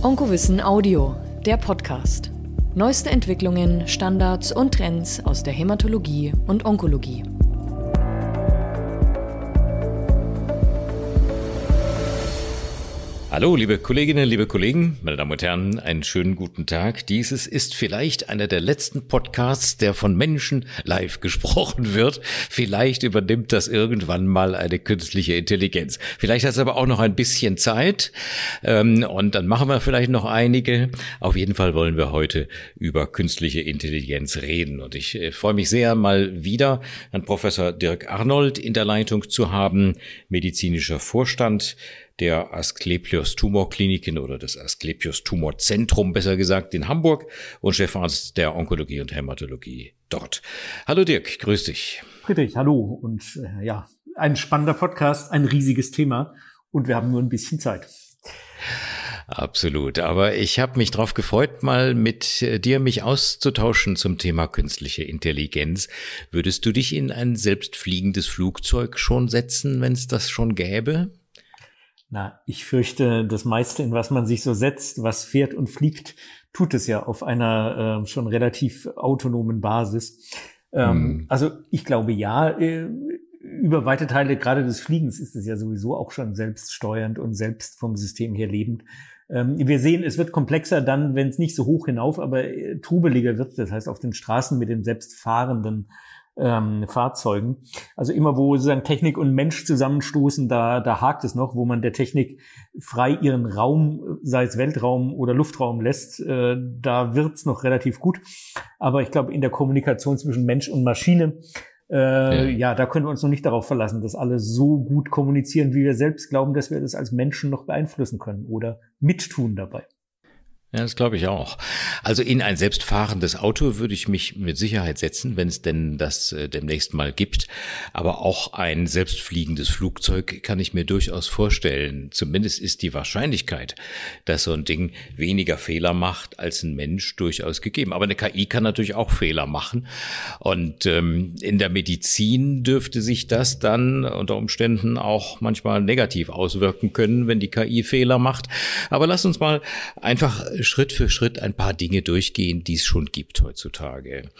Onkowissen Audio, der Podcast. Neueste Entwicklungen, Standards und Trends aus der Hämatologie und Onkologie. Hallo, liebe Kolleginnen, liebe Kollegen, meine Damen und Herren, einen schönen guten Tag. Dieses ist vielleicht einer der letzten Podcasts, der von Menschen live gesprochen wird. Vielleicht übernimmt das irgendwann mal eine künstliche Intelligenz. Vielleicht hat es aber auch noch ein bisschen Zeit ähm, und dann machen wir vielleicht noch einige. Auf jeden Fall wollen wir heute über künstliche Intelligenz reden und ich äh, freue mich sehr, mal wieder Herrn Professor Dirk Arnold in der Leitung zu haben, medizinischer Vorstand der Asklepios Tumorkliniken oder des Asklepios Tumorzentrum besser gesagt in Hamburg und Chefarzt der Onkologie und Hämatologie dort. Hallo Dirk, grüß dich. Friedrich, hallo und äh, ja, ein spannender Podcast, ein riesiges Thema und wir haben nur ein bisschen Zeit. Absolut. Aber ich habe mich darauf gefreut, mal mit äh, dir mich auszutauschen zum Thema künstliche Intelligenz. Würdest du dich in ein selbstfliegendes Flugzeug schon setzen, wenn es das schon gäbe? Na, ich fürchte, das meiste, in was man sich so setzt, was fährt und fliegt, tut es ja auf einer äh, schon relativ autonomen Basis. Ähm, hm. Also ich glaube ja, äh, über weite Teile gerade des Fliegens ist es ja sowieso auch schon selbststeuernd und selbst vom System her lebend. Ähm, wir sehen, es wird komplexer dann, wenn es nicht so hoch hinauf, aber äh, trubeliger wird. Das heißt, auf den Straßen mit dem selbstfahrenden ähm, Fahrzeugen. Also immer, wo sozusagen Technik und Mensch zusammenstoßen, da, da hakt es noch, wo man der Technik frei ihren Raum, sei es Weltraum oder Luftraum lässt, äh, da wird's noch relativ gut. Aber ich glaube, in der Kommunikation zwischen Mensch und Maschine, äh, ja. ja, da können wir uns noch nicht darauf verlassen, dass alle so gut kommunizieren, wie wir selbst glauben, dass wir das als Menschen noch beeinflussen können oder mittun dabei. Ja, das glaube ich auch. Also in ein selbstfahrendes Auto würde ich mich mit Sicherheit setzen, wenn es denn das äh, demnächst mal gibt. Aber auch ein selbstfliegendes Flugzeug kann ich mir durchaus vorstellen. Zumindest ist die Wahrscheinlichkeit, dass so ein Ding weniger Fehler macht als ein Mensch durchaus gegeben. Aber eine KI kann natürlich auch Fehler machen. Und ähm, in der Medizin dürfte sich das dann unter Umständen auch manchmal negativ auswirken können, wenn die KI Fehler macht. Aber lass uns mal einfach Schritt für Schritt ein paar Dinge durchgehen, die es schon gibt heutzutage.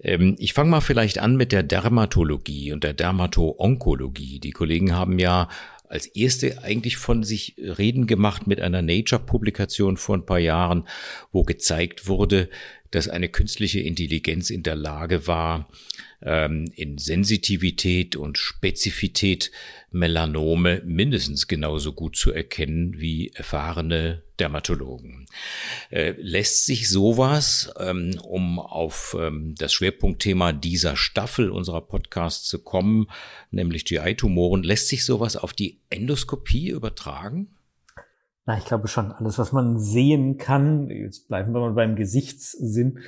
Ähm, ich fange mal vielleicht an mit der Dermatologie und der Dermato-Onkologie. Die Kollegen haben ja als erste eigentlich von sich reden gemacht mit einer Nature-Publikation vor ein paar Jahren, wo gezeigt wurde, dass eine künstliche Intelligenz in der Lage war, ähm, in Sensitivität und Spezifität Melanome mindestens genauso gut zu erkennen wie erfahrene Dermatologen. Äh, lässt sich sowas, ähm, um auf ähm, das Schwerpunktthema dieser Staffel unserer Podcasts zu kommen, nämlich GI-Tumoren, lässt sich sowas auf die Endoskopie übertragen? Na, ich glaube schon. Alles, was man sehen kann, jetzt bleiben wir mal beim Gesichtssinn,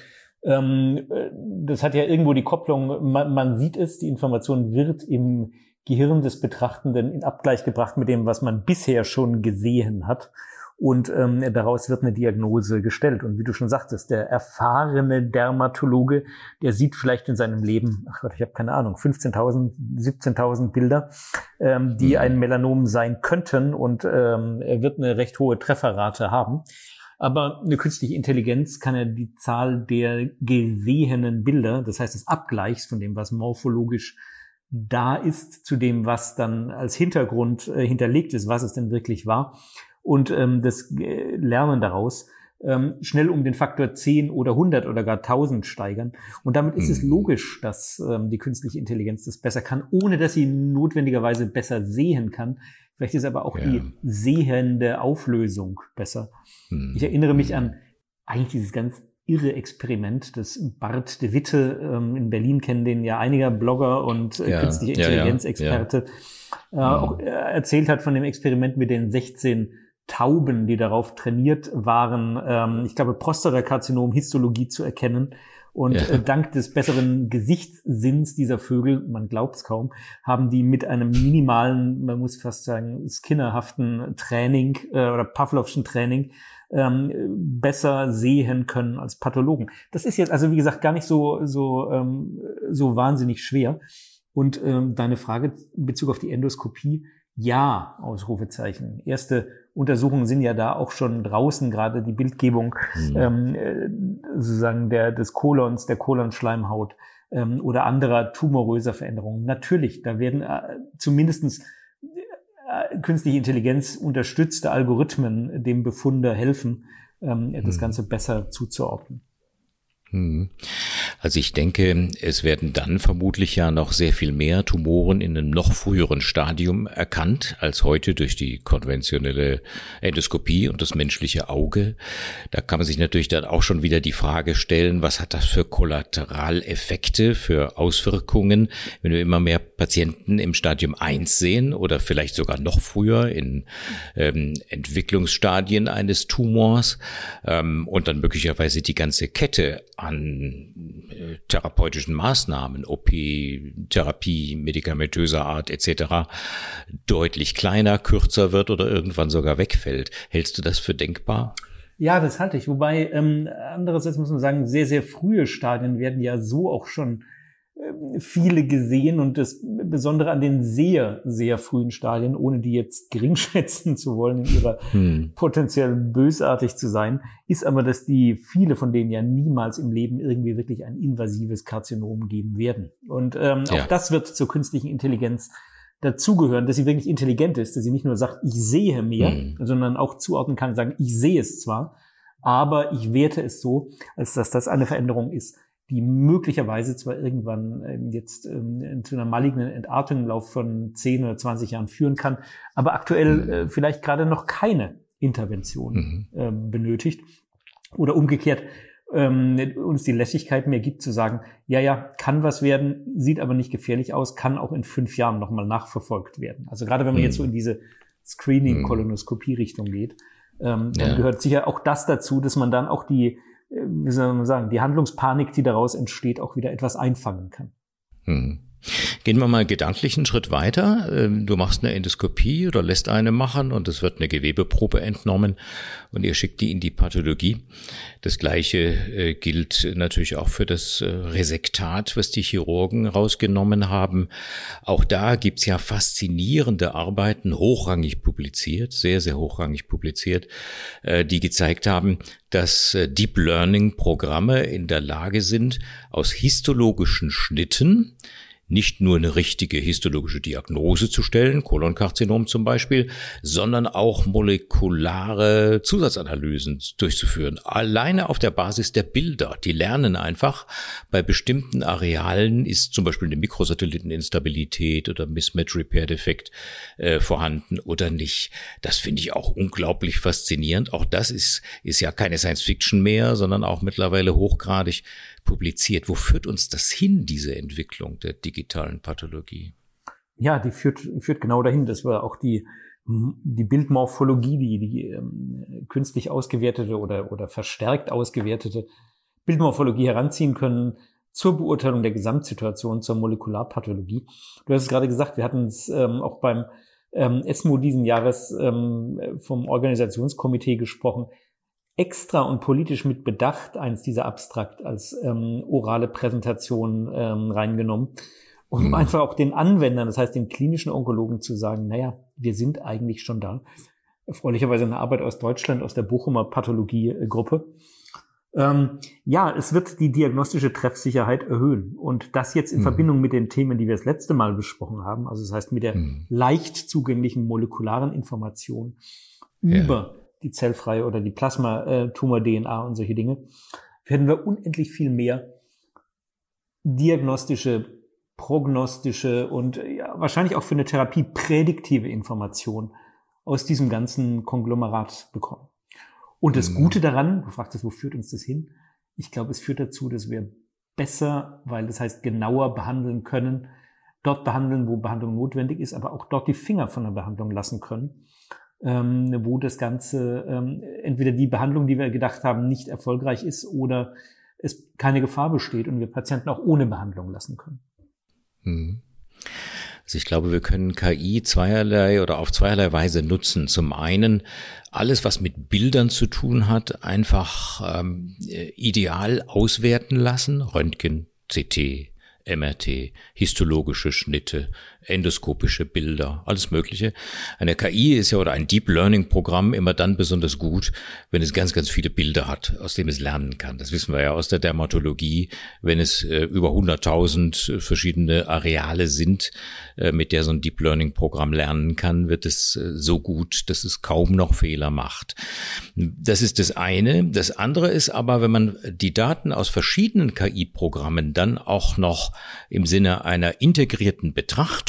ähm, äh, das hat ja irgendwo die Kopplung, man, man sieht es, die Information wird im Gehirn des Betrachtenden in Abgleich gebracht mit dem, was man bisher schon gesehen hat. Und ähm, daraus wird eine Diagnose gestellt. Und wie du schon sagtest, der erfahrene Dermatologe, der sieht vielleicht in seinem Leben, ach Gott, ich habe keine Ahnung, 15.000, 17.000 Bilder, ähm, die mhm. ein Melanom sein könnten. Und ähm, er wird eine recht hohe Trefferrate haben. Aber eine künstliche Intelligenz kann ja die Zahl der gesehenen Bilder, das heißt des Abgleichs von dem, was morphologisch da ist, zu dem, was dann als Hintergrund äh, hinterlegt ist, was es denn wirklich war, und ähm, das äh, Lernen daraus ähm, schnell um den Faktor 10 oder 100 oder gar 1000 steigern. Und damit ist mhm. es logisch, dass ähm, die künstliche Intelligenz das besser kann, ohne dass sie notwendigerweise besser sehen kann, Vielleicht ist aber auch ja. die sehende Auflösung besser. Hm. Ich erinnere mich an eigentlich dieses ganz irre Experiment, das Bart de Witte ähm, in Berlin kennen den ja einiger Blogger und äh, ja, künstliche Intelligenzexperte ja, ja. äh, auch äh, erzählt hat von dem Experiment mit den 16 Tauben, die darauf trainiert waren, ähm, ich glaube, Prostatakarzinom, Histologie zu erkennen und ja. äh, dank des besseren Gesichtssinns dieser Vögel, man glaubt es kaum, haben die mit einem minimalen, man muss fast sagen, skinnerhaften Training äh, oder Pavlovschen Training ähm, besser sehen können als Pathologen. Das ist jetzt also wie gesagt gar nicht so so ähm, so wahnsinnig schwer. Und ähm, deine Frage in Bezug auf die Endoskopie, ja, Ausrufezeichen. Erste Untersuchungen sind ja da auch schon draußen, gerade die Bildgebung mhm. ähm, äh, sozusagen der, des Kolons, der Kolonschleimhaut ähm, oder anderer tumoröser Veränderungen. Natürlich, da werden äh, zumindestens äh, künstliche Intelligenz unterstützte Algorithmen dem Befunder helfen, ähm, das mhm. Ganze besser zuzuordnen. Hm. Also ich denke, es werden dann vermutlich ja noch sehr viel mehr Tumoren in einem noch früheren Stadium erkannt als heute durch die konventionelle Endoskopie und das menschliche Auge. Da kann man sich natürlich dann auch schon wieder die Frage stellen, was hat das für Kollateraleffekte, für Auswirkungen, wenn wir immer mehr Patienten im Stadium 1 sehen oder vielleicht sogar noch früher in ähm, Entwicklungsstadien eines Tumors ähm, und dann möglicherweise die ganze Kette an äh, therapeutischen Maßnahmen, OP, Therapie, medikamentöser Art etc. deutlich kleiner, kürzer wird oder irgendwann sogar wegfällt. Hältst du das für denkbar? Ja, das halte ich. Wobei, ähm, andererseits muss man sagen, sehr, sehr frühe Stadien werden ja so auch schon viele gesehen und das Besondere an den sehr, sehr frühen Stadien, ohne die jetzt gering schätzen zu wollen, in ihrer hm. potenziell bösartig zu sein, ist aber, dass die viele von denen ja niemals im Leben irgendwie wirklich ein invasives Karzinom geben werden. Und ähm, ja. auch das wird zur künstlichen Intelligenz dazugehören, dass sie wirklich intelligent ist, dass sie nicht nur sagt, ich sehe mehr, hm. sondern auch zuordnen kann, sagen, ich sehe es zwar, aber ich werte es so, als dass das eine Veränderung ist, die möglicherweise zwar irgendwann ähm, jetzt ähm, zu einer malignen Entartung im Lauf von 10 oder 20 Jahren führen kann, aber aktuell mhm. äh, vielleicht gerade noch keine Intervention mhm. äh, benötigt. Oder umgekehrt, ähm, uns die Lässigkeit mehr gibt zu sagen, ja, ja, kann was werden, sieht aber nicht gefährlich aus, kann auch in fünf Jahren nochmal nachverfolgt werden. Also gerade wenn man mhm. jetzt so in diese Screening-Kolonoskopie-Richtung geht, ähm, dann ja. gehört sicher auch das dazu, dass man dann auch die wie soll man sagen, die Handlungspanik, die daraus entsteht, auch wieder etwas einfangen kann. Hm. Gehen wir mal gedanklich einen Schritt weiter. Ähm, du machst eine Endoskopie oder lässt eine machen und es wird eine Gewebeprobe entnommen und ihr schickt die in die Pathologie. Das gleiche äh, gilt natürlich auch für das äh, Resektat, was die Chirurgen rausgenommen haben. Auch da gibt's ja faszinierende Arbeiten, hochrangig publiziert, sehr, sehr hochrangig publiziert, äh, die gezeigt haben, dass Deep Learning Programme in der Lage sind, aus histologischen Schnitten nicht nur eine richtige histologische Diagnose zu stellen, Kolonkarzinom zum Beispiel, sondern auch molekulare Zusatzanalysen durchzuführen. Alleine auf der Basis der Bilder. Die lernen einfach, bei bestimmten Arealen ist zum Beispiel eine Mikrosatelliteninstabilität oder Mismatch Repair Defekt äh, vorhanden oder nicht. Das finde ich auch unglaublich faszinierend. Auch das ist, ist ja keine Science Fiction mehr, sondern auch mittlerweile hochgradig publiziert. Wo führt uns das hin, diese Entwicklung der digitalen Pathologie? Ja, die führt, führt genau dahin, dass wir auch die, die Bildmorphologie, die, die ähm, künstlich ausgewertete oder, oder verstärkt ausgewertete Bildmorphologie heranziehen können zur Beurteilung der Gesamtsituation zur Molekularpathologie. Du hast es gerade gesagt, wir hatten es ähm, auch beim ähm, ESMO diesen Jahres ähm, vom Organisationskomitee gesprochen extra und politisch mit Bedacht eins dieser Abstrakt als ähm, orale Präsentation ähm, reingenommen, um mhm. einfach auch den Anwendern, das heißt den klinischen Onkologen zu sagen, naja, wir sind eigentlich schon da. Erfreulicherweise eine Arbeit aus Deutschland, aus der Bochumer Pathologiegruppe. Ähm, ja, es wird die diagnostische Treffsicherheit erhöhen. Und das jetzt in mhm. Verbindung mit den Themen, die wir das letzte Mal besprochen haben, also das heißt mit der mhm. leicht zugänglichen molekularen Information ja. über die zellfreie oder die Plasmatumor-DNA und solche Dinge, werden wir unendlich viel mehr diagnostische, prognostische und ja, wahrscheinlich auch für eine Therapie prädiktive Information aus diesem ganzen Konglomerat bekommen. Und das mhm. Gute daran, du fragtest, wo führt uns das hin? Ich glaube, es führt dazu, dass wir besser, weil das heißt genauer behandeln können, dort behandeln, wo Behandlung notwendig ist, aber auch dort die Finger von der Behandlung lassen können ähm, wo das Ganze ähm, entweder die Behandlung, die wir gedacht haben, nicht erfolgreich ist oder es keine Gefahr besteht und wir Patienten auch ohne Behandlung lassen können. Hm. Also ich glaube, wir können KI zweierlei oder auf zweierlei Weise nutzen. Zum einen alles, was mit Bildern zu tun hat, einfach ähm, ideal auswerten lassen, Röntgen, CT, MRT, histologische Schnitte, endoskopische Bilder, alles Mögliche. Eine KI ist ja oder ein Deep Learning Programm immer dann besonders gut, wenn es ganz, ganz viele Bilder hat, aus dem es lernen kann. Das wissen wir ja aus der Dermatologie. Wenn es äh, über 100.000 verschiedene Areale sind, äh, mit der so ein Deep Learning Programm lernen kann, wird es äh, so gut, dass es kaum noch Fehler macht. Das ist das eine. Das andere ist aber, wenn man die Daten aus verschiedenen KI-Programmen dann auch noch im Sinne einer integrierten Betrachtung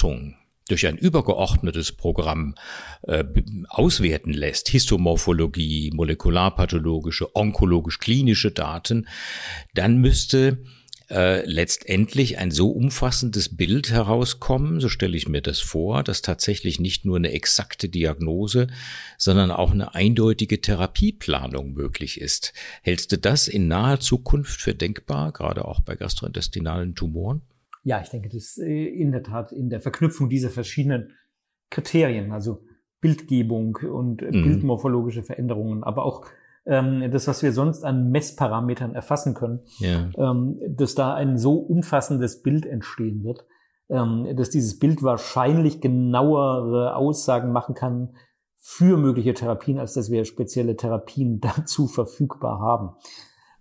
durch ein übergeordnetes Programm äh, auswerten lässt, Histomorphologie, molekularpathologische, onkologisch-klinische Daten, dann müsste äh, letztendlich ein so umfassendes Bild herauskommen, so stelle ich mir das vor, dass tatsächlich nicht nur eine exakte Diagnose, sondern auch eine eindeutige Therapieplanung möglich ist. Hältst du das in naher Zukunft für denkbar, gerade auch bei gastrointestinalen Tumoren? Ja, ich denke, das äh, in der Tat in der Verknüpfung dieser verschiedenen Kriterien, also Bildgebung und mhm. bildmorphologische Veränderungen, aber auch ähm, das, was wir sonst an Messparametern erfassen können, ja. ähm, dass da ein so umfassendes Bild entstehen wird, ähm, dass dieses Bild wahrscheinlich genauere Aussagen machen kann für mögliche Therapien, als dass wir spezielle Therapien dazu verfügbar haben.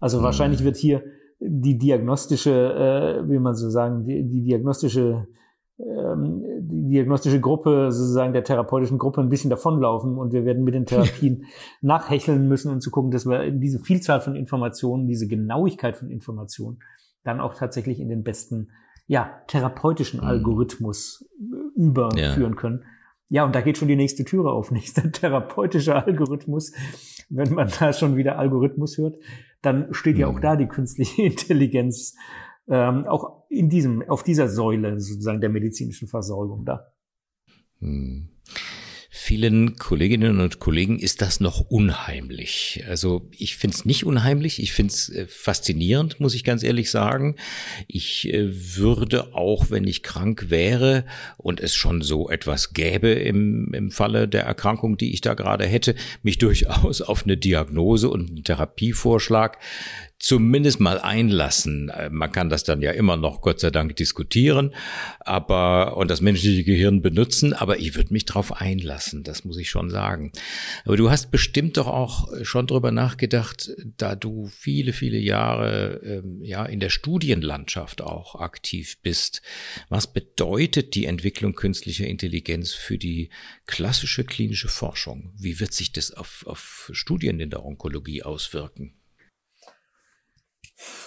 Also mhm. wahrscheinlich wird hier die diagnostische, äh, wie man so sagen, die, die diagnostische ähm, die diagnostische Gruppe sozusagen der therapeutischen Gruppe ein bisschen davonlaufen und wir werden mit den Therapien nachhecheln müssen und zu gucken, dass wir diese Vielzahl von Informationen, diese Genauigkeit von Informationen dann auch tatsächlich in den besten ja, therapeutischen mhm. Algorithmus überführen ja. können. Ja, und da geht schon die nächste Türe auf. Nächster therapeutischer Algorithmus. Wenn man da schon wieder Algorithmus hört, dann steht ja auch mhm. da die künstliche Intelligenz ähm, auch in diesem, auf dieser Säule sozusagen der medizinischen Versorgung da. Hm. Vielen Kolleginnen und Kollegen ist das noch unheimlich. Also ich finde es nicht unheimlich, ich finde es äh, faszinierend, muss ich ganz ehrlich sagen. Ich äh, würde auch, wenn ich krank wäre und es schon so etwas gäbe im, im Falle der Erkrankung, die ich da gerade hätte, mich durchaus auf eine Diagnose und einen Therapievorschlag zumindest mal einlassen. Äh, man kann das dann ja immer noch, Gott sei Dank, diskutieren, aber und das menschliche Gehirn benutzen, aber ich würde mich darauf einlassen, das muss ich schon sagen. Aber du hast bestimmt doch auch schon drüber nachgedacht, da du viele, viele Jahre ähm, ja in der Studienlandschaft auch aktiv bist. Was bedeutet die Entwicklung künstlicher Intelligenz für die klassische klinische Forschung? Wie wird sich das auf, auf Studien in der Onkologie auswirken?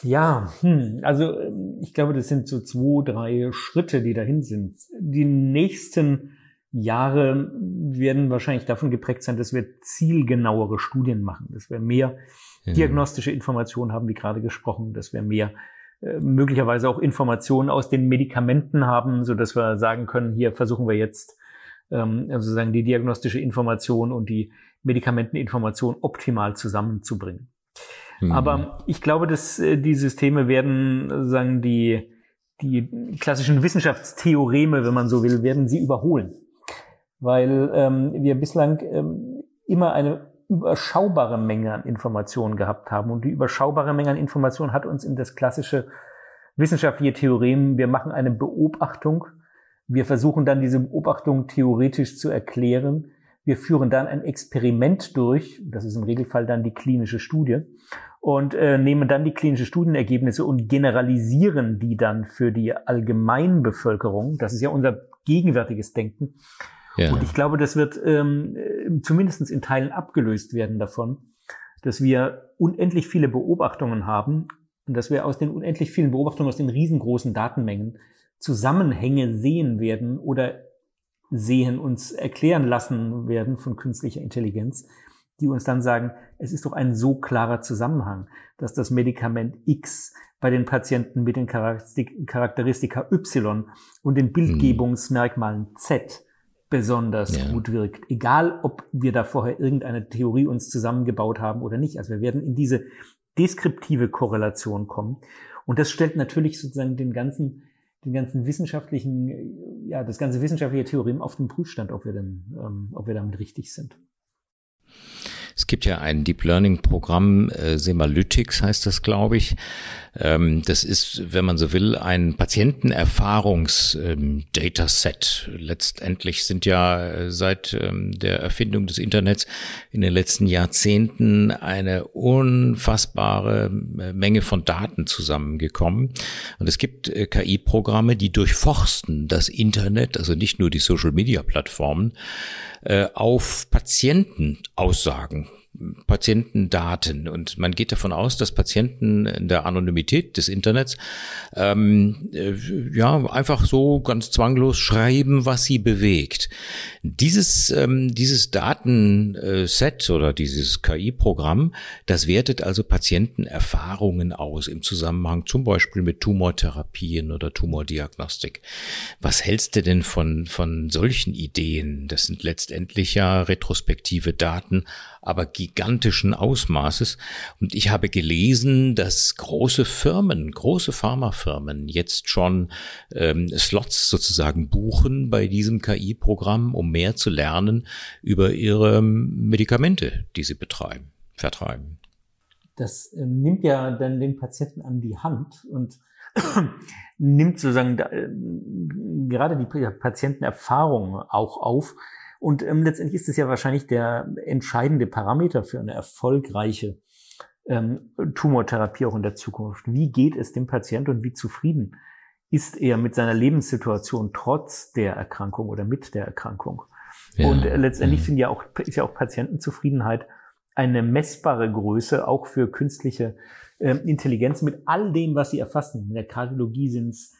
Ja, hm, also ähm, ich glaube, das sind so zwei, drei Schritte, die dahin sind. Die nächsten Jahre werden wahrscheinlich davon geprägt sein, dass wir zielgenauere Studien machen, dass wir mehr ja. diagnostische Informationen haben, wie gerade gesprochen, dass wir mehr äh, möglicherweise auch Informationen aus den Medikamenten haben, so dass wir sagen können, hier versuchen wir jetzt ähm, sozusagen die diagnostische Information und die Medikamenteninformation optimal zusammenzubringen. Mhm. Aber ich glaube, dass äh, die Systeme werden, sagen die, die klassischen Wissenschaftstheoreme, wenn man so will, werden sie überholen. Weil ähm, wir bislang ähm, immer eine überschaubare Menge an Informationen gehabt haben. Und die überschaubare Menge an Informationen hat uns in das klassische wissenschaftliche Theorem, wir machen eine Beobachtung, wir versuchen dann diese Beobachtung theoretisch zu erklären, wir führen dann ein Experiment durch, das ist im Regelfall dann die klinische Studie, und äh, nehmen dann die klinischen Studienergebnisse und generalisieren die dann für die Allgemeinbevölkerung. Das ist ja unser gegenwärtiges Denken. Ja. Und ich glaube, das wird ähm, zumindest in Teilen abgelöst werden davon, dass wir unendlich viele Beobachtungen haben und dass wir aus den unendlich vielen Beobachtungen, aus den riesengroßen Datenmengen Zusammenhänge sehen werden oder sehen, uns erklären lassen werden von künstlicher Intelligenz, die uns dann sagen, es ist doch ein so klarer Zusammenhang, dass das Medikament X bei den Patienten mit den Charakteristika Y und den Bildgebungsmerkmalen Z besonders ja. gut wirkt. Egal, ob wir da vorher irgendeine Theorie uns zusammengebaut haben oder nicht. Also wir werden in diese deskriptive Korrelation kommen. Und das stellt natürlich sozusagen den ganzen, den ganzen wissenschaftlichen, ja, das ganze wissenschaftliche Theorem auf den Prüfstand, ob wir denn, ähm, ob wir damit richtig sind. Es gibt ja ein Deep Learning Programm, äh, Semalytics heißt das, glaube ich. Ähm, das ist, wenn man so will, ein Patientenerfahrungs-Dataset. Ähm, Letztendlich sind ja äh, seit ähm, der Erfindung des Internets in den letzten Jahrzehnten eine unfassbare äh, Menge von Daten zusammengekommen. Und es gibt äh, KI-Programme, die durchforsten das Internet, also nicht nur die Social-Media-Plattformen, auf Patientenaussagen Patientendaten. Und man geht davon aus, dass Patienten in der Anonymität des Internets ähm, äh, ja einfach so ganz zwanglos schreiben, was sie bewegt. Dieses, ähm, dieses Datenset oder dieses KI-Programm, das wertet also Patientenerfahrungen aus im Zusammenhang zum Beispiel mit Tumortherapien oder Tumordiagnostik. Was hältst du denn von, von solchen Ideen? Das sind letztendlich ja retrospektive Daten aber gigantischen Ausmaßes. Und ich habe gelesen, dass große Firmen, große Pharmafirmen jetzt schon ähm, Slots sozusagen buchen bei diesem KI-Programm, um mehr zu lernen über ihre Medikamente, die sie betreiben, vertreiben. Das äh, nimmt ja dann den Patienten an die Hand und nimmt sozusagen da, äh, gerade die Patientenerfahrung auch auf und ähm, letztendlich ist es ja wahrscheinlich der entscheidende Parameter für eine erfolgreiche ähm, Tumortherapie auch in der Zukunft. Wie geht es dem Patienten und wie zufrieden ist er mit seiner Lebenssituation trotz der Erkrankung oder mit der Erkrankung? Ja, und äh, letztendlich ja. sind ja auch, ist ja auch Patientenzufriedenheit eine messbare Größe, auch für künstliche äh, Intelligenz mit all dem, was sie erfassen. In der Kardiologie sind es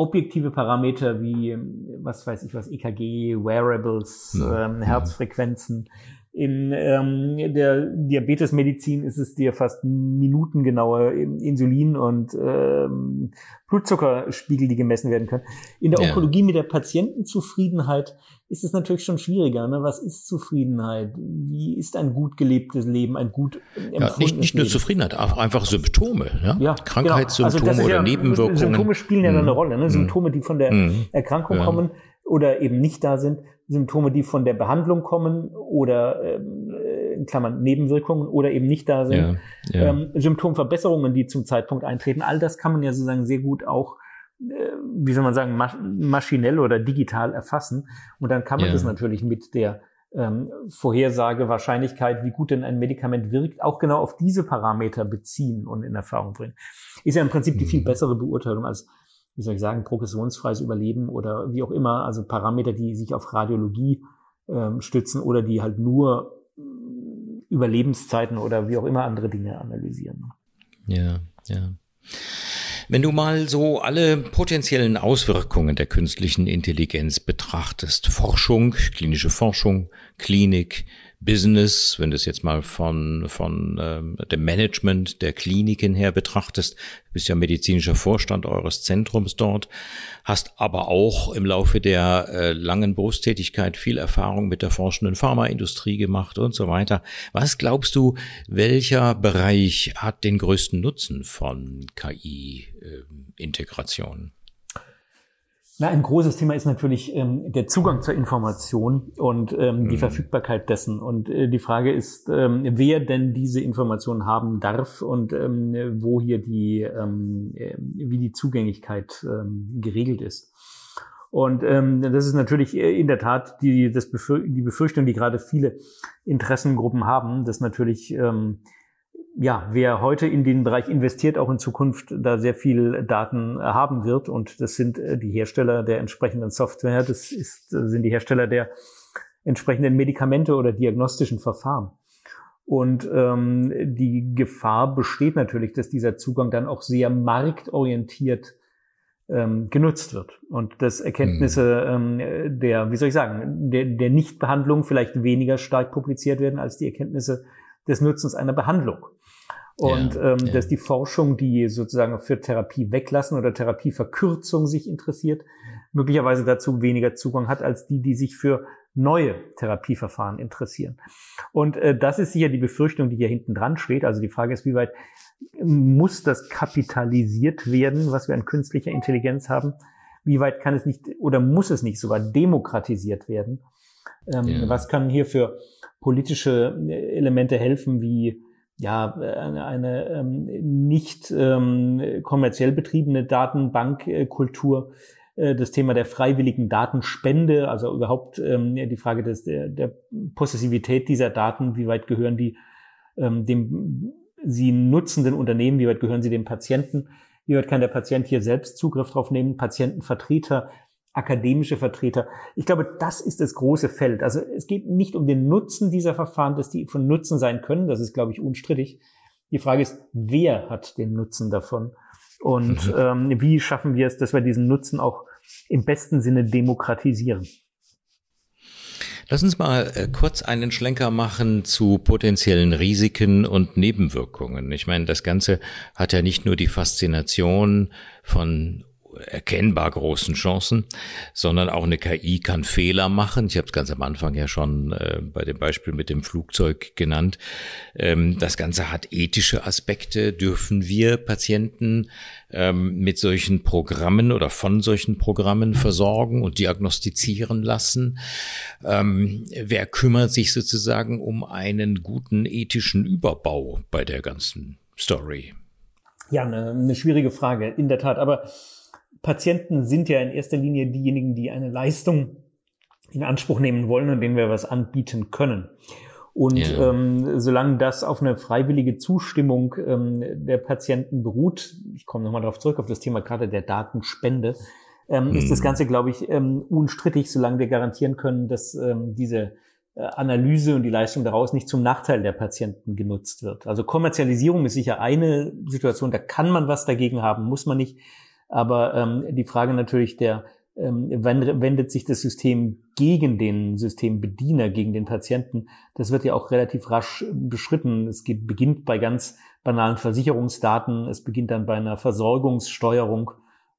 objektive Parameter wie, was weiß ich was, EKG, Wearables, ja. ähm, Herzfrequenzen. In ähm, der Diabetesmedizin ist es dir fast minutengenaue Insulin und ähm, Blutzuckerspiegel, die gemessen werden können. In der Onkologie mit der Patientenzufriedenheit ist es natürlich schon schwieriger. Ne? Was ist Zufriedenheit? Wie ist ein gut gelebtes Leben, ein gut ja, nicht, nicht nur Leben? Zufriedenheit, auch einfach Symptome. Ja? ja Krankheitssymptome genau. also oder ja, Nebenwirkungen. Symptome spielen ja mhm. eine Rolle. Ne? Mhm. Symptome, die von der mhm. Erkrankung ja. kommen oder eben nicht da sind. Symptome, die von der Behandlung kommen oder ähm, äh, in Klammern Nebenwirkungen oder eben nicht da sind. Ja, ja. Ähm, Symptomverbesserungen, die zum Zeitpunkt eintreten. All das kann man ja sozusagen sehr gut auch äh, wie soll man sagen, maschinell oder digital erfassen. Und dann kann man ja. das natürlich mit der ähm, Vorhersage, Wahrscheinlichkeit, wie gut denn ein Medikament wirkt, auch genau auf diese Parameter beziehen und in Erfahrung bringen. Ist ja im Prinzip die viel mhm. bessere Beurteilung als, wie soll ich sagen, progressionsfreies Überleben oder wie auch immer, also Parameter, die sich auf Radiologie ähm, stützen oder die halt nur äh, Überlebenszeiten oder wie auch immer andere Dinge analysieren. Ja, ja. Wenn du mal so alle potenziellen Auswirkungen der künstlichen Intelligenz betrachtest, Forschung, klinische Forschung, Klinik, Business, wenn du es jetzt mal von, von ähm, dem Management der Kliniken her betrachtest, du bist ja medizinischer Vorstand eures Zentrums dort, hast aber auch im Laufe der äh, langen Berufstätigkeit viel Erfahrung mit der forschenden Pharmaindustrie gemacht und so weiter. Was glaubst du, welcher Bereich hat den größten Nutzen von KI-Integration? Äh, na, ein großes Thema ist natürlich ähm, der Zugang zur Information und ähm, die mhm. Verfügbarkeit dessen. Und äh, die Frage ist, ähm, wer denn diese Informationen haben darf und ähm, wo hier die, ähm, äh, wie die Zugänglichkeit ähm, geregelt ist. Und ähm, das ist natürlich in der Tat die, das Befür die Befürchtung, die gerade viele Interessengruppen haben, dass natürlich ähm, ja, wer heute in den Bereich investiert, auch in Zukunft da sehr viel Daten haben wird. Und das sind äh, die Hersteller der entsprechenden Software, das ist, äh, sind die Hersteller der entsprechenden Medikamente oder diagnostischen Verfahren. Und ähm, die Gefahr besteht natürlich, dass dieser Zugang dann auch sehr marktorientiert ähm, genutzt wird und dass Erkenntnisse ähm, der, wie soll ich sagen, der, der Nichtbehandlung vielleicht weniger stark publiziert werden als die Erkenntnisse des Nutzens einer Behandlung. Und ja, ähm, ja. dass die Forschung, die sozusagen für Therapie weglassen oder Therapieverkürzung sich interessiert, möglicherweise dazu weniger Zugang hat als die, die sich für neue Therapieverfahren interessieren. Und äh, das ist sicher die Befürchtung, die hier hinten dran steht. Also die Frage ist, wie weit muss das kapitalisiert werden, was wir an künstlicher Intelligenz haben? Wie weit kann es nicht oder muss es nicht sogar demokratisiert werden? Ähm, ja. Was kann hier für politische Elemente helfen, wie ja, eine, eine ähm, nicht ähm, kommerziell betriebene Datenbankkultur, äh, das Thema der freiwilligen Datenspende, also überhaupt ähm, die Frage des, der, der Possessivität dieser Daten, wie weit gehören die ähm, dem sie nutzenden Unternehmen, wie weit gehören sie dem Patienten, wie weit kann der Patient hier selbst Zugriff drauf nehmen, Patientenvertreter, akademische Vertreter. Ich glaube, das ist das große Feld. Also es geht nicht um den Nutzen dieser Verfahren, dass die von Nutzen sein können. Das ist, glaube ich, unstrittig. Die Frage ist, wer hat den Nutzen davon? Und mhm. ähm, wie schaffen wir es, dass wir diesen Nutzen auch im besten Sinne demokratisieren? Lass uns mal äh, kurz einen Schlenker machen zu potenziellen Risiken und Nebenwirkungen. Ich meine, das Ganze hat ja nicht nur die Faszination von erkennbar großen Chancen, sondern auch eine KI kann Fehler machen. Ich habe es ganz am Anfang ja schon äh, bei dem Beispiel mit dem Flugzeug genannt. Ähm, das Ganze hat ethische Aspekte. Dürfen wir Patienten ähm, mit solchen Programmen oder von solchen Programmen versorgen und diagnostizieren lassen? Ähm, wer kümmert sich sozusagen um einen guten ethischen Überbau bei der ganzen Story? Ja, eine, eine schwierige Frage, in der Tat. Aber Patienten sind ja in erster Linie diejenigen, die eine Leistung in Anspruch nehmen wollen und denen wir was anbieten können. Und ja. ähm, solange das auf eine freiwillige Zustimmung ähm, der Patienten beruht, ich komme nochmal darauf zurück, auf das Thema gerade der Datenspende, ähm, hm. ist das hm. Ganze, glaube ich, ähm, unstrittig, solange wir garantieren können, dass ähm, diese äh, Analyse und die Leistung daraus nicht zum Nachteil der Patienten genutzt wird. Also Kommerzialisierung ist sicher eine Situation, da kann man was dagegen haben, muss man nicht. Aber ähm, die Frage natürlich der, ähm, wendet sich das System gegen den Systembediener, gegen den Patienten, das wird ja auch relativ rasch beschritten. Es geht, beginnt bei ganz banalen Versicherungsdaten, es beginnt dann bei einer Versorgungssteuerung,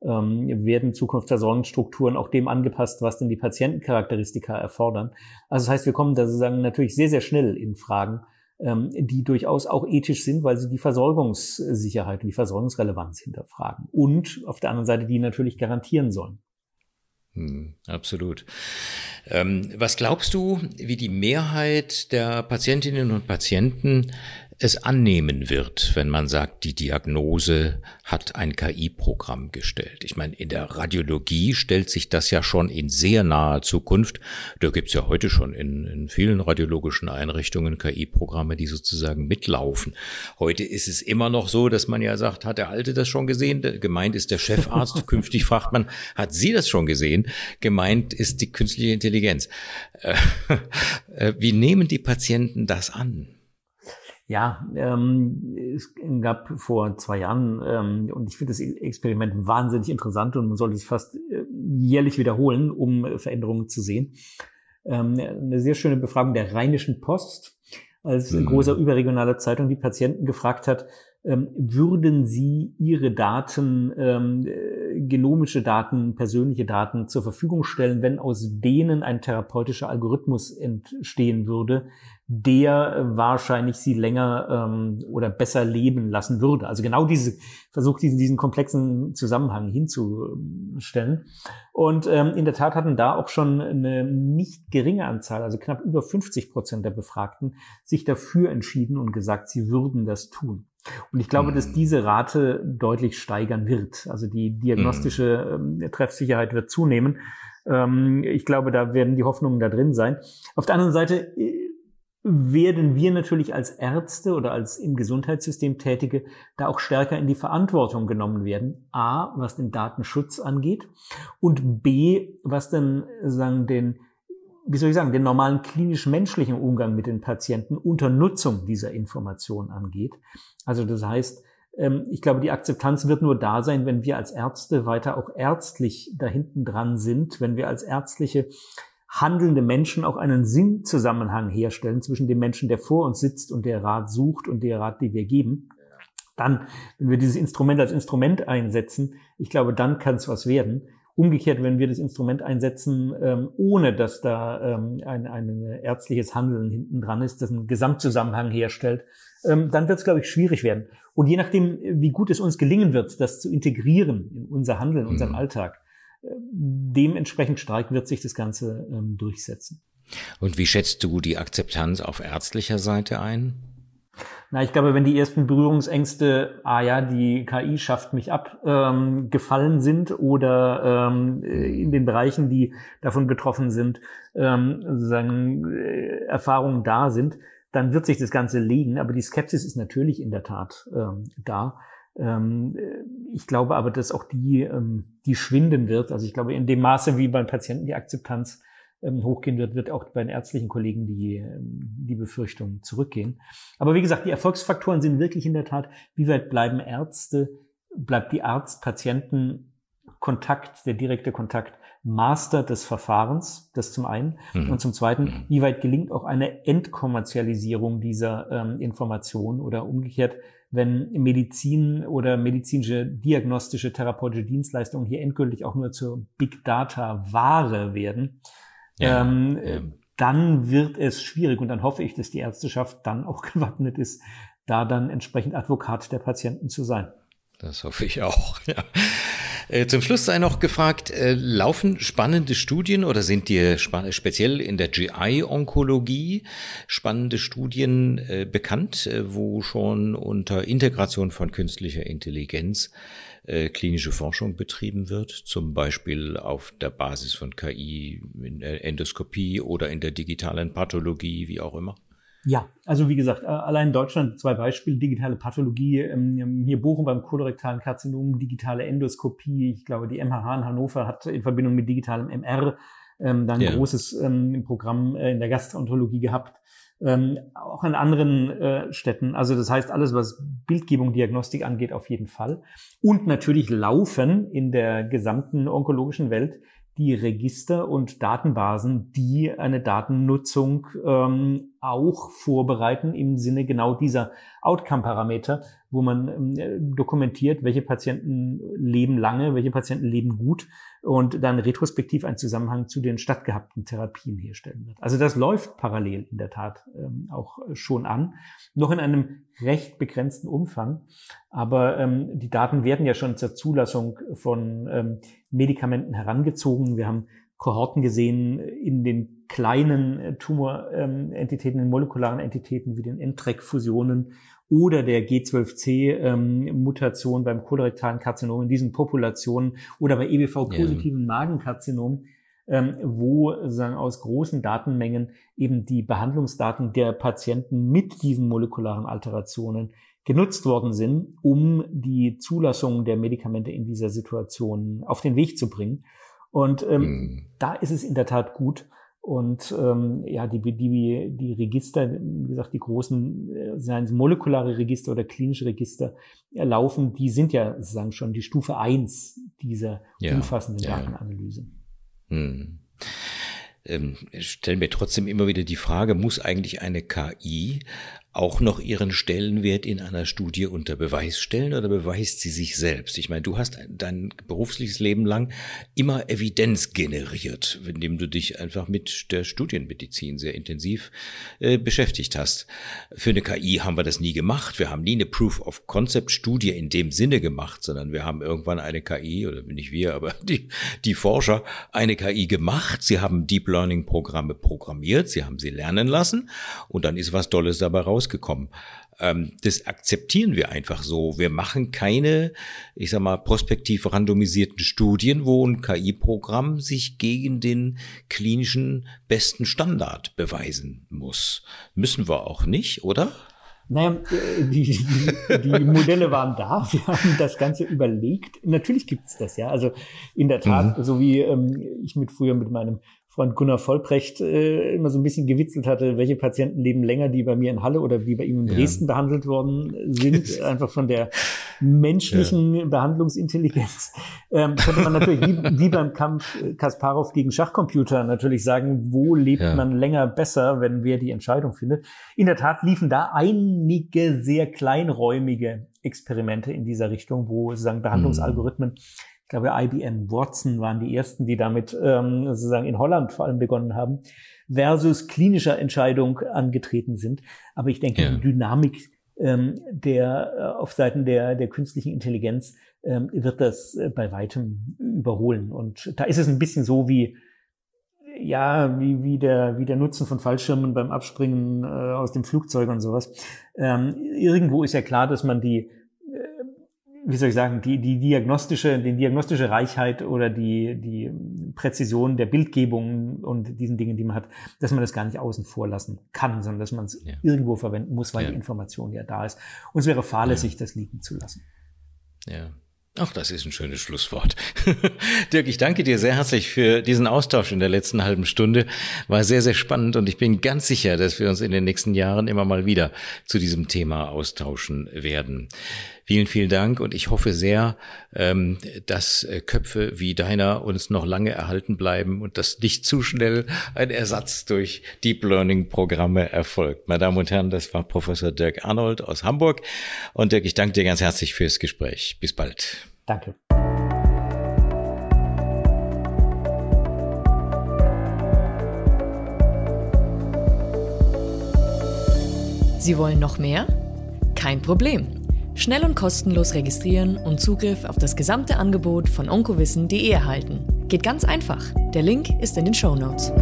ähm, werden Zukunftsversorgungsstrukturen auch dem angepasst, was denn die Patientencharakteristika erfordern. Also das heißt, wir kommen da sozusagen natürlich sehr, sehr schnell in Fragen, die durchaus auch ethisch sind, weil sie die Versorgungssicherheit und die Versorgungsrelevanz hinterfragen. Und auf der anderen Seite die natürlich garantieren sollen. Hm, absolut. Ähm, was glaubst du, wie die Mehrheit der Patientinnen und Patienten es annehmen wird, wenn man sagt, die Diagnose hat ein KI-Programm gestellt. Ich meine, in der Radiologie stellt sich das ja schon in sehr naher Zukunft. Da gibt's ja heute schon in, in vielen radiologischen Einrichtungen KI-Programme, die sozusagen mitlaufen. Heute ist es immer noch so, dass man ja sagt, hat der Alte das schon gesehen? Gemeint ist der Chefarzt. Künftig fragt man, hat sie das schon gesehen? Gemeint ist die künstliche Intelligenz. Äh, äh, wie nehmen die Patienten das an? Ja, ähm, es gab vor zwei Jahren, ähm, und ich finde das Experiment wahnsinnig interessant und man sollte es fast äh, jährlich wiederholen, um äh, Veränderungen zu sehen. Ähm, eine sehr schöne Befragung der Rheinischen Post, als mhm. großer überregionaler Zeitung die Patienten gefragt hat, ähm, würden Sie Ihre Daten, ähm, äh, genomische Daten, persönliche Daten zur Verfügung stellen, wenn aus denen ein therapeutischer Algorithmus entstehen würde, der wahrscheinlich sie länger ähm, oder besser leben lassen würde. Also genau diese versucht diesen diesen komplexen Zusammenhang hinzustellen. Und ähm, in der Tat hatten da auch schon eine nicht geringe Anzahl, also knapp über 50 Prozent der Befragten, sich dafür entschieden und gesagt, sie würden das tun. Und ich glaube, dass hm. diese Rate deutlich steigern wird. Also die diagnostische ähm, Treffsicherheit wird zunehmen. Ähm, ich glaube, da werden die Hoffnungen da drin sein. Auf der anderen Seite äh, werden wir natürlich als Ärzte oder als im Gesundheitssystem Tätige da auch stärker in die Verantwortung genommen werden. A, was den Datenschutz angeht und B, was dann sagen den wie soll ich sagen, den normalen klinisch-menschlichen Umgang mit den Patienten unter Nutzung dieser Information angeht. Also das heißt, ähm, ich glaube, die Akzeptanz wird nur da sein, wenn wir als Ärzte weiter auch ärztlich da hinten dran sind, wenn wir als ärztliche handelnde Menschen auch einen Sinnzusammenhang herstellen zwischen dem Menschen, der vor uns sitzt und der Rat sucht und der Rat, den wir geben. Dann, wenn wir dieses Instrument als Instrument einsetzen, ich glaube, dann kann es was werden. Umgekehrt, wenn wir das Instrument einsetzen, ähm, ohne dass da ähm, ein, ein ärztliches Handeln hinten dran ist, das einen Gesamtzusammenhang herstellt, ähm, dann wird es, glaube ich, schwierig werden. Und je nachdem, wie gut es uns gelingen wird, das zu integrieren in unser Handeln, in unserem mhm. Alltag, dementsprechend stark wird sich das Ganze ähm, durchsetzen. Und wie schätzt du die Akzeptanz auf ärztlicher Seite ein? Na, ich glaube, wenn die ersten Berührungsängste, ah ja, die KI schafft mich ab, ähm, gefallen sind oder ähm, in den Bereichen, die davon betroffen sind, ähm, sozusagen äh, Erfahrungen da sind, dann wird sich das Ganze legen. Aber die Skepsis ist natürlich in der Tat ähm, da. Ähm, ich glaube aber, dass auch die, ähm, die schwinden wird. Also ich glaube, in dem Maße, wie beim Patienten die Akzeptanz ähm, hochgehen wird, wird auch bei den ärztlichen Kollegen die, die Befürchtung zurückgehen. Aber wie gesagt, die Erfolgsfaktoren sind wirklich in der Tat, wie weit bleiben Ärzte, bleibt die Arzt-Patienten-Kontakt, der direkte Kontakt Master des Verfahrens, das zum einen. Mhm. Und zum zweiten, mhm. wie weit gelingt auch eine Entkommerzialisierung dieser ähm, Information oder umgekehrt, wenn Medizin oder medizinische diagnostische therapeutische Dienstleistungen hier endgültig auch nur zur Big Data Ware werden, ja, ähm, ja. dann wird es schwierig. Und dann hoffe ich, dass die Ärzteschaft dann auch gewappnet ist, da dann entsprechend Advokat der Patienten zu sein. Das hoffe ich auch, ja. Äh, zum Schluss sei noch gefragt, äh, laufen spannende Studien oder sind dir speziell in der GI-Onkologie spannende Studien äh, bekannt, wo schon unter Integration von künstlicher Intelligenz klinische Forschung betrieben wird, zum Beispiel auf der Basis von KI in der Endoskopie oder in der digitalen Pathologie, wie auch immer? Ja, also wie gesagt, äh, allein in Deutschland zwei Beispiele, digitale Pathologie, ähm, hier Bochum beim kolorektalen Karzinom, digitale Endoskopie, ich glaube, die MHH in Hannover hat in Verbindung mit digitalem MR ähm, dann ein ja. großes ähm, Programm äh, in der Gastroenterologie gehabt, ähm, auch in anderen äh, Städten. Also das heißt, alles, was Bildgebung, Diagnostik angeht, auf jeden Fall. Und natürlich laufen in der gesamten onkologischen Welt die Register und Datenbasen, die eine Datennutzung ähm, auch vorbereiten im Sinne genau dieser Outcome-Parameter, wo man ähm, dokumentiert, welche Patienten leben lange, welche Patienten leben gut und dann retrospektiv einen Zusammenhang zu den stattgehabten Therapien herstellen wird. Also das läuft parallel in der Tat ähm, auch schon an, noch in einem recht begrenzten Umfang. Aber ähm, die Daten werden ja schon zur Zulassung von ähm, Medikamenten herangezogen. Wir haben Kohorten gesehen in den kleinen Tumorentitäten, in molekularen Entitäten wie den NTREC-Fusionen oder der G12C-Mutation ähm, beim kolorektalen Karzinom in diesen Populationen oder bei EBV-positiven ja. Magenkarzinomen, ähm, wo sagen, aus großen Datenmengen eben die Behandlungsdaten der Patienten mit diesen molekularen Alterationen genutzt worden sind, um die Zulassung der Medikamente in dieser Situation auf den Weg zu bringen. Und ähm, mhm. da ist es in der Tat gut, und ähm, ja, die, die, die Register, wie gesagt, die großen, äh, seien es molekulare Register oder klinische Register, erlaufen, die sind ja sozusagen schon die Stufe eins dieser ja, umfassenden ja. Datenanalyse. Hm. Ähm, stellen wir trotzdem immer wieder die Frage, muss eigentlich eine KI auch noch ihren Stellenwert in einer Studie unter Beweis stellen oder beweist sie sich selbst? Ich meine, du hast dein berufliches Leben lang immer Evidenz generiert, indem du dich einfach mit der Studienmedizin sehr intensiv äh, beschäftigt hast. Für eine KI haben wir das nie gemacht. Wir haben nie eine Proof of Concept Studie in dem Sinne gemacht, sondern wir haben irgendwann eine KI, oder nicht wir, aber die, die Forscher, eine KI gemacht. Sie haben Deep Learning Programme programmiert, sie haben sie lernen lassen und dann ist was Tolles dabei raus rausgekommen. Ähm, das akzeptieren wir einfach so. Wir machen keine, ich sag mal, prospektiv randomisierten Studien, wo ein KI-Programm sich gegen den klinischen besten Standard beweisen muss. Müssen wir auch nicht, oder? Naja, die, die, die Modelle waren da, wir haben das Ganze überlegt. Natürlich gibt es das, ja. Also in der Tat, mhm. so wie ähm, ich mit früher mit meinem Freund Gunnar Vollbrecht äh, immer so ein bisschen gewitzelt hatte, welche Patienten leben länger, die bei mir in Halle oder die bei ihm in Dresden ja. behandelt worden sind, einfach von der menschlichen ja. Behandlungsintelligenz. Ähm, könnte man natürlich wie, wie beim Kampf äh, Kasparov gegen Schachcomputer natürlich sagen, wo lebt ja. man länger besser, wenn wer die Entscheidung findet. In der Tat liefen da einige sehr kleinräumige Experimente in dieser Richtung, wo sozusagen Behandlungsalgorithmen mhm glaube, IBM Watson waren die ersten, die damit ähm, sozusagen in Holland vor allem begonnen haben, versus klinischer Entscheidung angetreten sind. Aber ich denke, ja. die Dynamik ähm, der äh, auf Seiten der, der künstlichen Intelligenz ähm, wird das äh, bei weitem überholen. Und da ist es ein bisschen so wie ja, wie, wie, der, wie der Nutzen von Fallschirmen beim Abspringen äh, aus dem Flugzeug und sowas. Ähm, irgendwo ist ja klar, dass man die, wie soll ich sagen, die, die diagnostische, die diagnostische Reichheit oder die, die Präzision der Bildgebung und diesen Dingen, die man hat, dass man das gar nicht außen vor lassen kann, sondern dass man es ja. irgendwo verwenden muss, weil ja. die Information ja da ist. Und es wäre fahrlässig, ja. das liegen zu lassen. Ja. Ach, das ist ein schönes Schlusswort. Dirk, ich danke dir sehr herzlich für diesen Austausch in der letzten halben Stunde. War sehr, sehr spannend und ich bin ganz sicher, dass wir uns in den nächsten Jahren immer mal wieder zu diesem Thema austauschen werden. Vielen, vielen Dank und ich hoffe sehr, ähm, dass äh, Köpfe wie deiner uns noch lange erhalten bleiben und dass nicht zu schnell ein Ersatz durch Deep Learning Programme erfolgt. Meine Damen und Herren, das war Professor Dirk Arnold aus Hamburg und Dirk, ich danke dir ganz herzlich fürs Gespräch. Bis bald. Danke. Sie wollen noch mehr? Kein Problem. Schnell und kostenlos registrieren und Zugriff auf das gesamte Angebot von onkowissen.de erhalten. Geht ganz einfach. Der Link ist in den Show Notes.